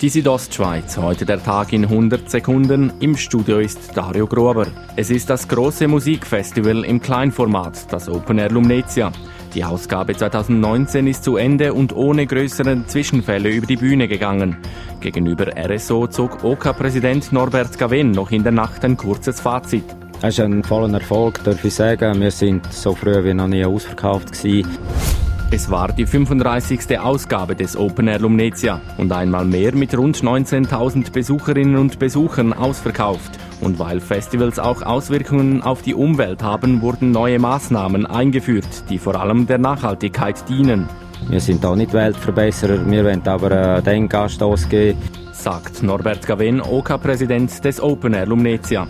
Die Südostschweiz, heute der Tag in 100 Sekunden. Im Studio ist Dario Grober. Es ist das große Musikfestival im Kleinformat, das Open Air Lumnezia. Die Ausgabe 2019 ist zu Ende und ohne größere Zwischenfälle über die Bühne gegangen. Gegenüber RSO zog OK-Präsident Norbert Gawen noch in der Nacht ein kurzes Fazit. Es ist ein voller Erfolg, darf ich sagen. Wir sind so früh wie noch nie ausverkauft gewesen. Es war die 35. Ausgabe des Open Air Lumnezia und einmal mehr mit rund 19.000 Besucherinnen und Besuchern ausverkauft. Und weil Festivals auch Auswirkungen auf die Umwelt haben, wurden neue Maßnahmen eingeführt, die vor allem der Nachhaltigkeit dienen. Wir sind auch nicht Weltverbesserer, wir wollen aber den Gast ausgeben. Sagt Norbert Gaven, OK-Präsident des Open Air Lumnezia.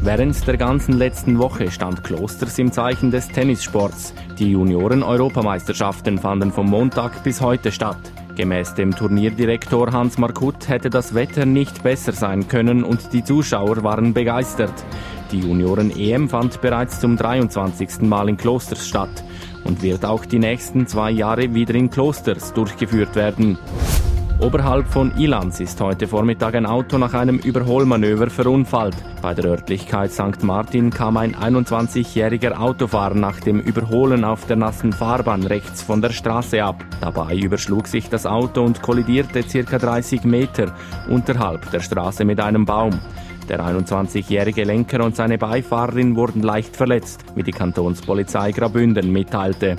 Während der ganzen letzten Woche stand Klosters im Zeichen des Tennissports. Die Junioren-Europameisterschaften fanden vom Montag bis heute statt. Gemäß dem Turnierdirektor Hans Markut hätte das Wetter nicht besser sein können und die Zuschauer waren begeistert. Die Junioren-EM fand bereits zum 23. Mal in Klosters statt und wird auch die nächsten zwei Jahre wieder in Klosters durchgeführt werden. Oberhalb von Ilanz ist heute Vormittag ein Auto nach einem Überholmanöver verunfallt. Bei der Örtlichkeit St. Martin kam ein 21-jähriger Autofahrer nach dem Überholen auf der nassen Fahrbahn rechts von der Straße ab. Dabei überschlug sich das Auto und kollidierte ca. 30 Meter unterhalb der Straße mit einem Baum. Der 21-jährige Lenker und seine Beifahrerin wurden leicht verletzt, wie die Kantonspolizei Grabünden mitteilte.